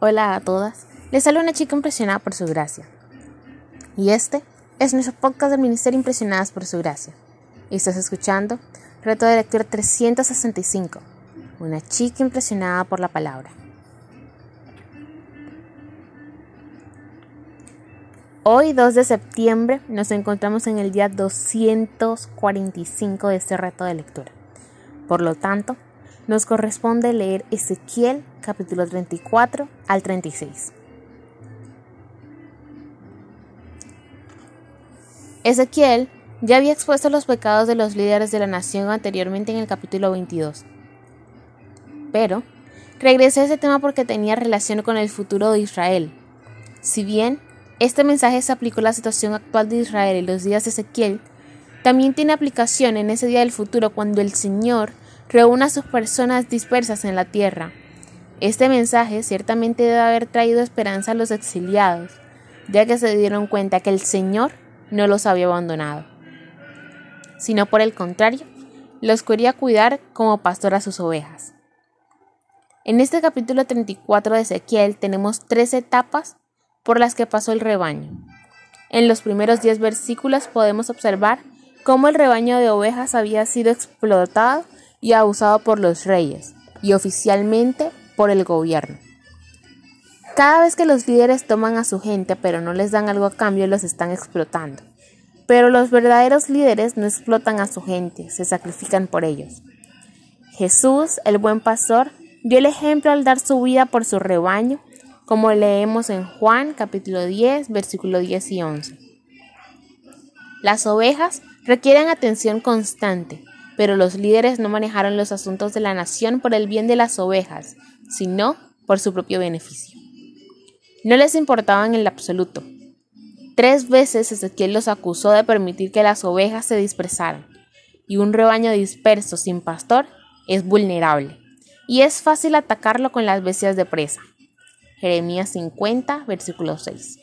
Hola a todas, les saluda una chica impresionada por su gracia. Y este es nuestro podcast del Ministerio Impresionadas por su gracia. Y estás escuchando Reto de Lectura 365, una chica impresionada por la palabra. Hoy, 2 de septiembre, nos encontramos en el día 245 de este reto de lectura. Por lo tanto, nos corresponde leer Ezequiel capítulo 34 al 36. Ezequiel ya había expuesto los pecados de los líderes de la nación anteriormente en el capítulo 22. Pero regresé a ese tema porque tenía relación con el futuro de Israel. Si bien este mensaje se aplicó a la situación actual de Israel en los días de Ezequiel, también tiene aplicación en ese día del futuro cuando el Señor reúna a sus personas dispersas en la tierra. Este mensaje ciertamente debe haber traído esperanza a los exiliados, ya que se dieron cuenta que el Señor no los había abandonado, sino por el contrario, los quería cuidar como pastor a sus ovejas. En este capítulo 34 de Ezequiel tenemos tres etapas por las que pasó el rebaño. En los primeros diez versículos podemos observar cómo el rebaño de ovejas había sido explotado y abusado por los reyes y oficialmente por el gobierno. Cada vez que los líderes toman a su gente pero no les dan algo a cambio, los están explotando. Pero los verdaderos líderes no explotan a su gente, se sacrifican por ellos. Jesús, el buen pastor, dio el ejemplo al dar su vida por su rebaño, como leemos en Juan capítulo 10, versículo 10 y 11. Las ovejas requieren atención constante, pero los líderes no manejaron los asuntos de la nación por el bien de las ovejas, sino por su propio beneficio. No les importaban en el absoluto. Tres veces Ezequiel los acusó de permitir que las ovejas se dispersaran, y un rebaño disperso sin pastor es vulnerable, y es fácil atacarlo con las bestias de presa. Jeremías 50, versículo 6.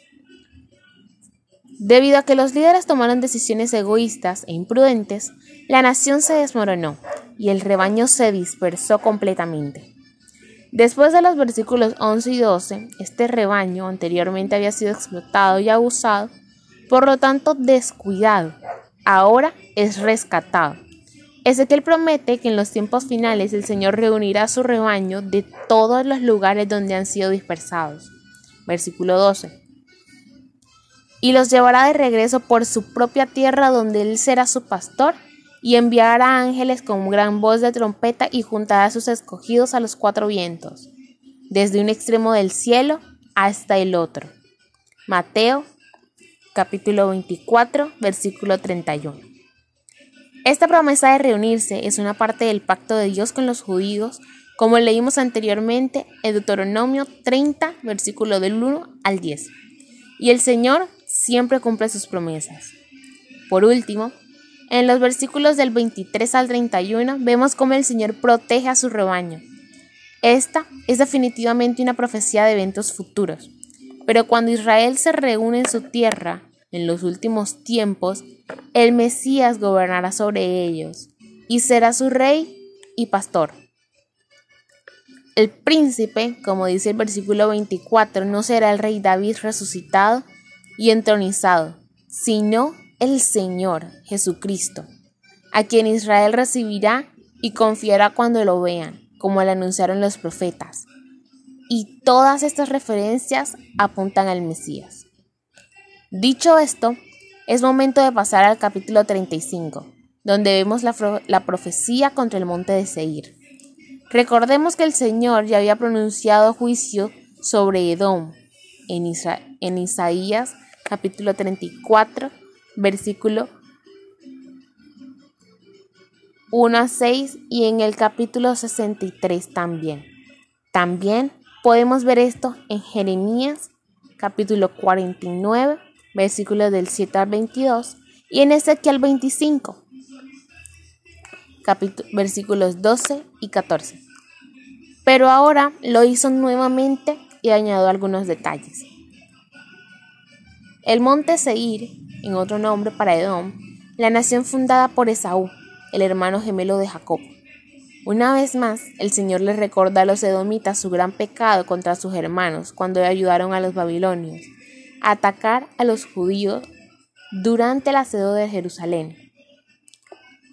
Debido a que los líderes tomaron decisiones egoístas e imprudentes, la nación se desmoronó y el rebaño se dispersó completamente. Después de los versículos 11 y 12, este rebaño anteriormente había sido explotado y abusado, por lo tanto descuidado, ahora es rescatado. Ezequiel promete que en los tiempos finales el Señor reunirá su rebaño de todos los lugares donde han sido dispersados. Versículo 12 y los llevará de regreso por su propia tierra donde él será su pastor y enviará ángeles con gran voz de trompeta y juntará a sus escogidos a los cuatro vientos, desde un extremo del cielo hasta el otro. Mateo capítulo 24 versículo 31. Esta promesa de reunirse es una parte del pacto de Dios con los judíos, como leímos anteriormente en Deuteronomio 30 versículo del 1 al 10. Y el Señor siempre cumple sus promesas. Por último, en los versículos del 23 al 31 vemos cómo el Señor protege a su rebaño. Esta es definitivamente una profecía de eventos futuros, pero cuando Israel se reúne en su tierra, en los últimos tiempos, el Mesías gobernará sobre ellos y será su rey y pastor. El príncipe, como dice el versículo 24, no será el rey David resucitado, y entronizado, sino el Señor Jesucristo, a quien Israel recibirá y confiará cuando lo vean, como le anunciaron los profetas. Y todas estas referencias apuntan al Mesías. Dicho esto, es momento de pasar al capítulo 35, donde vemos la, la profecía contra el monte de Seir. Recordemos que el Señor ya había pronunciado juicio sobre Edom en, en Isaías capítulo 34, versículo 1 a 6 y en el capítulo 63 también. También podemos ver esto en Jeremías capítulo 49, versículos del 7 al 22 y en Ezequiel 25, versículos 12 y 14. Pero ahora lo hizo nuevamente y añadió algunos detalles. El monte Seir, en otro nombre para Edom, la nación fundada por Esaú, el hermano gemelo de Jacob. Una vez más, el Señor les recuerda a los edomitas su gran pecado contra sus hermanos cuando ayudaron a los babilonios a atacar a los judíos durante el asedio de Jerusalén.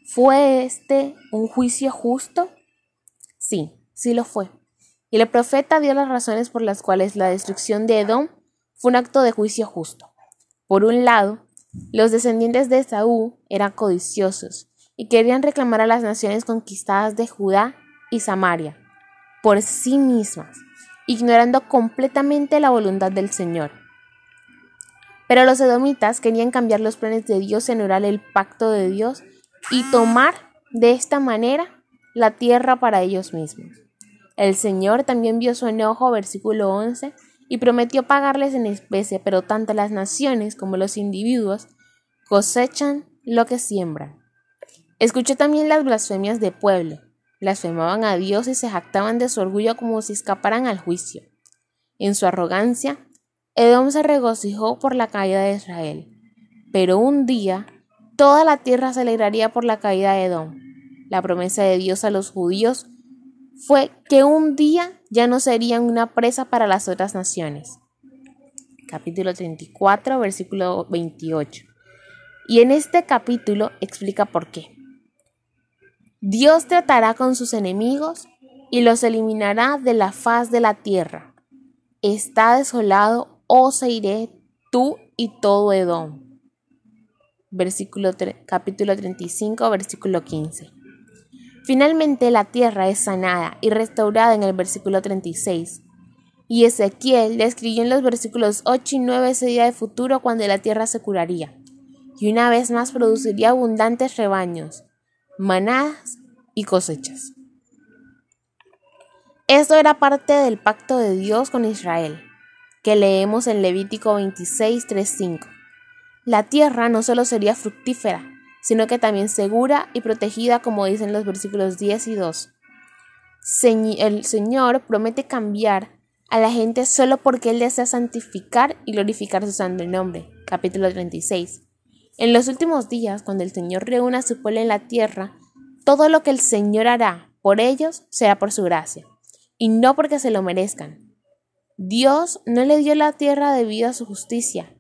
¿Fue este un juicio justo? Sí, sí lo fue. Y el profeta dio las razones por las cuales la destrucción de Edom fue un acto de juicio justo. Por un lado, los descendientes de Esaú eran codiciosos y querían reclamar a las naciones conquistadas de Judá y Samaria por sí mismas, ignorando completamente la voluntad del Señor. Pero los edomitas querían cambiar los planes de Dios en orar el pacto de Dios y tomar de esta manera la tierra para ellos mismos. El Señor también vio su enojo, versículo 11, y prometió pagarles en especie, pero tanto las naciones como los individuos cosechan lo que siembran. Escuché también las blasfemias de pueblo. Blasfemaban a Dios y se jactaban de su orgullo como si escaparan al juicio. En su arrogancia, Edom se regocijó por la caída de Israel. Pero un día, toda la tierra se alegraría por la caída de Edom. La promesa de Dios a los judíos fue que un día ya no serían una presa para las otras naciones. Capítulo 34, versículo 28. Y en este capítulo explica por qué. Dios tratará con sus enemigos y los eliminará de la faz de la tierra. Está desolado, oh iré tú y todo Edom. Versículo capítulo 35, versículo 15. Finalmente la tierra es sanada y restaurada en el versículo 36. Y Ezequiel describió en los versículos 8 y 9 ese día de futuro cuando la tierra se curaría, y una vez más produciría abundantes rebaños manadas y cosechas. Esto era parte del pacto de Dios con Israel, que leemos en Levítico 26, 5. La tierra no solo sería fructífera, sino que también segura y protegida, como dicen los versículos 10 y 2. El Señor promete cambiar a la gente solo porque Él desea santificar y glorificar su santo nombre. Capítulo 36. En los últimos días, cuando el Señor reúna a su pueblo en la tierra, todo lo que el Señor hará por ellos será por su gracia, y no porque se lo merezcan. Dios no le dio la tierra debido a su justicia.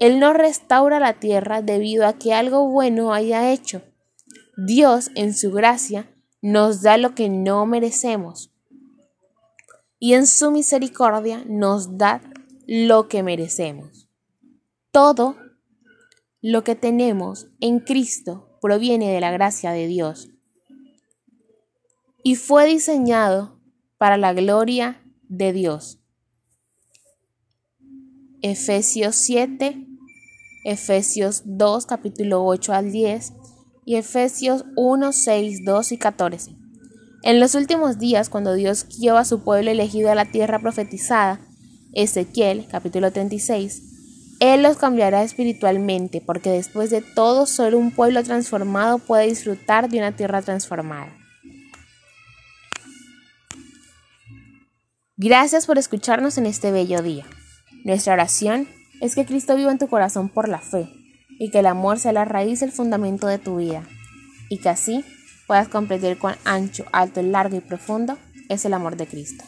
Él no restaura la tierra debido a que algo bueno haya hecho. Dios, en su gracia, nos da lo que no merecemos. Y en su misericordia nos da lo que merecemos. Todo lo que tenemos en Cristo proviene de la gracia de Dios y fue diseñado para la gloria de Dios. Efesios 7, Efesios 2, capítulo 8 al 10 y Efesios 1, 6, 2 y 14. En los últimos días, cuando Dios guió a su pueblo elegido a la tierra profetizada, Ezequiel, capítulo 36, él los cambiará espiritualmente, porque después de todo solo un pueblo transformado puede disfrutar de una tierra transformada. Gracias por escucharnos en este bello día. Nuestra oración es que Cristo viva en tu corazón por la fe y que el amor sea la raíz y el fundamento de tu vida y que así puedas comprender cuán ancho, alto, largo y profundo es el amor de Cristo.